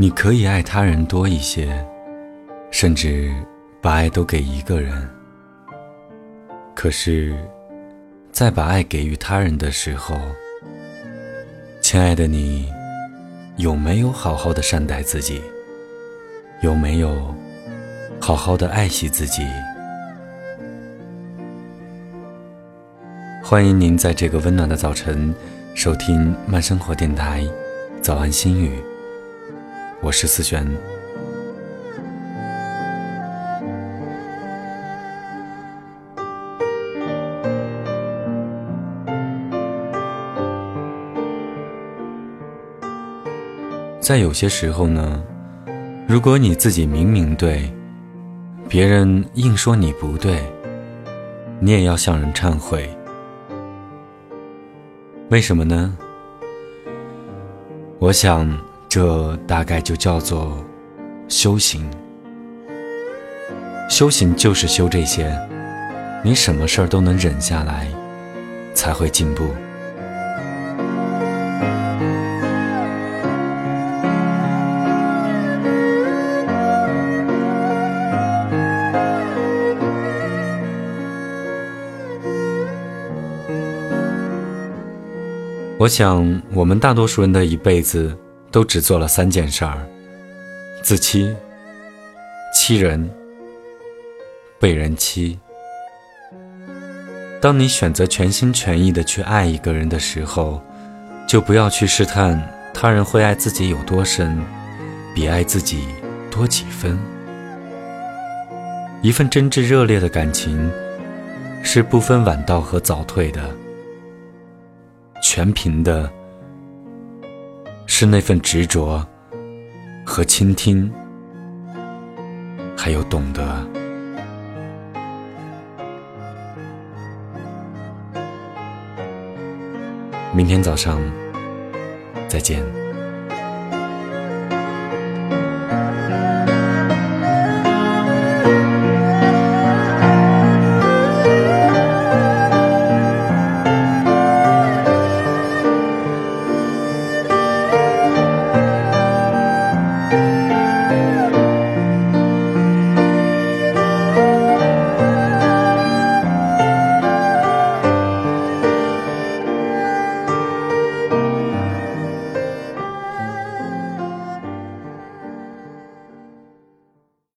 你可以爱他人多一些，甚至把爱都给一个人。可是，在把爱给予他人的时候，亲爱的你，有没有好好的善待自己？有没有好好的爱惜自己？欢迎您在这个温暖的早晨收听慢生活电台《早安心语》，我是思璇。在有些时候呢，如果你自己明明对，别人硬说你不对，你也要向人忏悔。为什么呢？我想，这大概就叫做修行。修行就是修这些，你什么事儿都能忍下来，才会进步。我想，我们大多数人的一辈子都只做了三件事儿：自欺、欺人、被人欺。当你选择全心全意的去爱一个人的时候，就不要去试探他人会爱自己有多深，比爱自己多几分。一份真挚热烈的感情，是不分晚到和早退的。全凭的是那份执着和倾听，还有懂得。明天早上再见。